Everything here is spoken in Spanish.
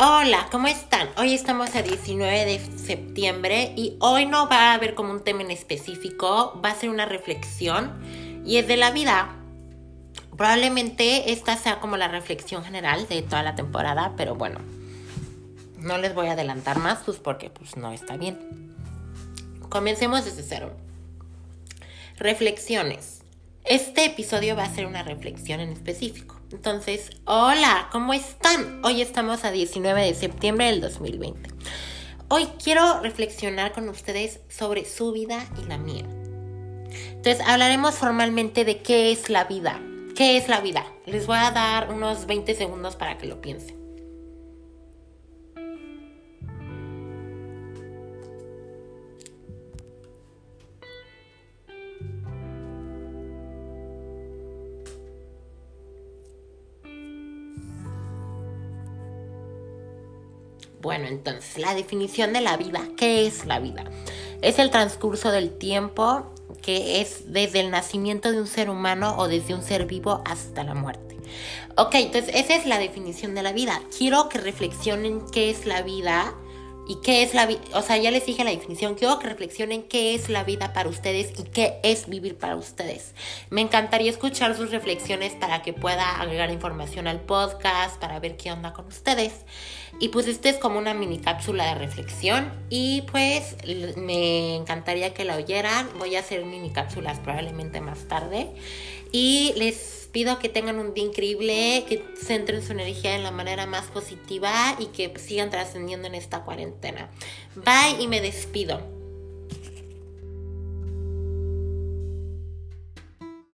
Hola, ¿cómo están? Hoy estamos a 19 de septiembre y hoy no va a haber como un tema en específico, va a ser una reflexión y es de la vida. Probablemente esta sea como la reflexión general de toda la temporada, pero bueno, no les voy a adelantar más pues porque pues no está bien. Comencemos desde cero. Reflexiones. Este episodio va a ser una reflexión en específico. Entonces, hola, ¿cómo están? Hoy estamos a 19 de septiembre del 2020. Hoy quiero reflexionar con ustedes sobre su vida y la mía. Entonces, hablaremos formalmente de qué es la vida. ¿Qué es la vida? Les voy a dar unos 20 segundos para que lo piensen. Bueno, entonces, la definición de la vida. ¿Qué es la vida? Es el transcurso del tiempo que es desde el nacimiento de un ser humano o desde un ser vivo hasta la muerte. Ok, entonces esa es la definición de la vida. Quiero que reflexionen qué es la vida y qué es la vida. O sea, ya les dije la definición. Quiero que reflexionen qué es la vida para ustedes y qué es vivir para ustedes. Me encantaría escuchar sus reflexiones para que pueda agregar información al podcast, para ver qué onda con ustedes. Y pues este es como una mini cápsula de reflexión y pues me encantaría que la oyeran. Voy a hacer mini cápsulas probablemente más tarde. Y les pido que tengan un día increíble, que centren su energía en la manera más positiva y que sigan trascendiendo en esta cuarentena. Bye y me despido.